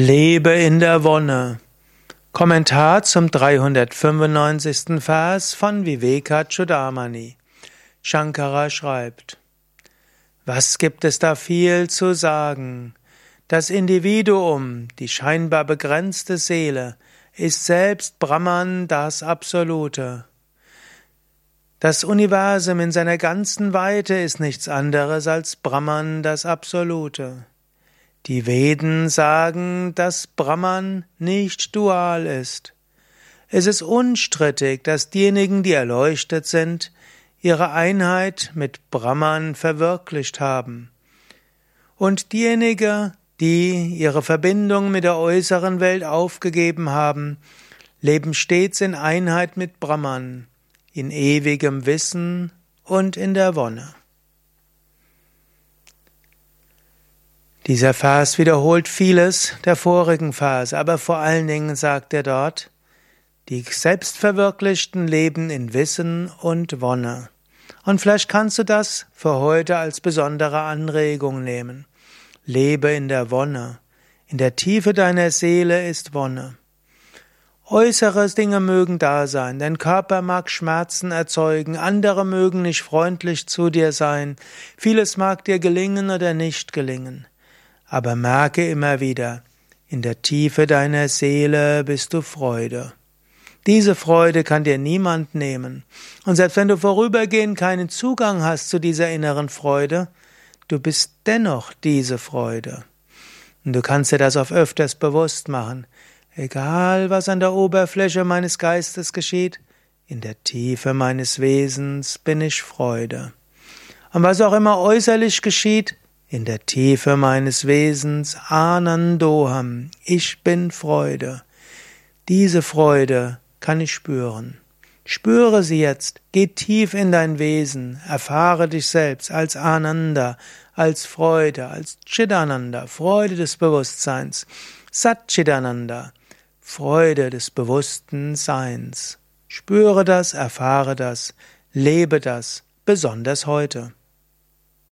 Lebe in der Wonne. Kommentar zum 395. Vers von Vivekachudamani. Shankara schreibt: Was gibt es da viel zu sagen? Das Individuum, die scheinbar begrenzte Seele, ist selbst Brahman das Absolute. Das Universum in seiner ganzen Weite ist nichts anderes als Brahman das Absolute. Die Veden sagen, dass Brahman nicht dual ist. Es ist unstrittig, dass diejenigen, die erleuchtet sind, ihre Einheit mit Brahman verwirklicht haben. Und diejenigen, die ihre Verbindung mit der äußeren Welt aufgegeben haben, leben stets in Einheit mit Brahman, in ewigem Wissen und in der Wonne. Dieser Vers wiederholt vieles der vorigen Vers, aber vor allen Dingen sagt er dort, die Selbstverwirklichten leben in Wissen und Wonne. Und vielleicht kannst du das für heute als besondere Anregung nehmen. Lebe in der Wonne. In der Tiefe deiner Seele ist Wonne. Äußere Dinge mögen da sein, dein Körper mag Schmerzen erzeugen, andere mögen nicht freundlich zu dir sein, vieles mag dir gelingen oder nicht gelingen. Aber merke immer wieder, in der Tiefe deiner Seele bist du Freude. Diese Freude kann dir niemand nehmen. Und selbst wenn du vorübergehend keinen Zugang hast zu dieser inneren Freude, du bist dennoch diese Freude. Und du kannst dir das auf öfters bewusst machen. Egal, was an der Oberfläche meines Geistes geschieht, in der Tiefe meines Wesens bin ich Freude. Und was auch immer äußerlich geschieht, in der Tiefe meines Wesens Anandoham, ich bin Freude. Diese Freude kann ich spüren. Spüre sie jetzt, geh tief in dein Wesen, erfahre dich selbst als Ananda, als Freude, als Chidananda, Freude des Bewusstseins, Satchidananda, Freude des bewussten Seins. Spüre das, erfahre das, lebe das, besonders heute.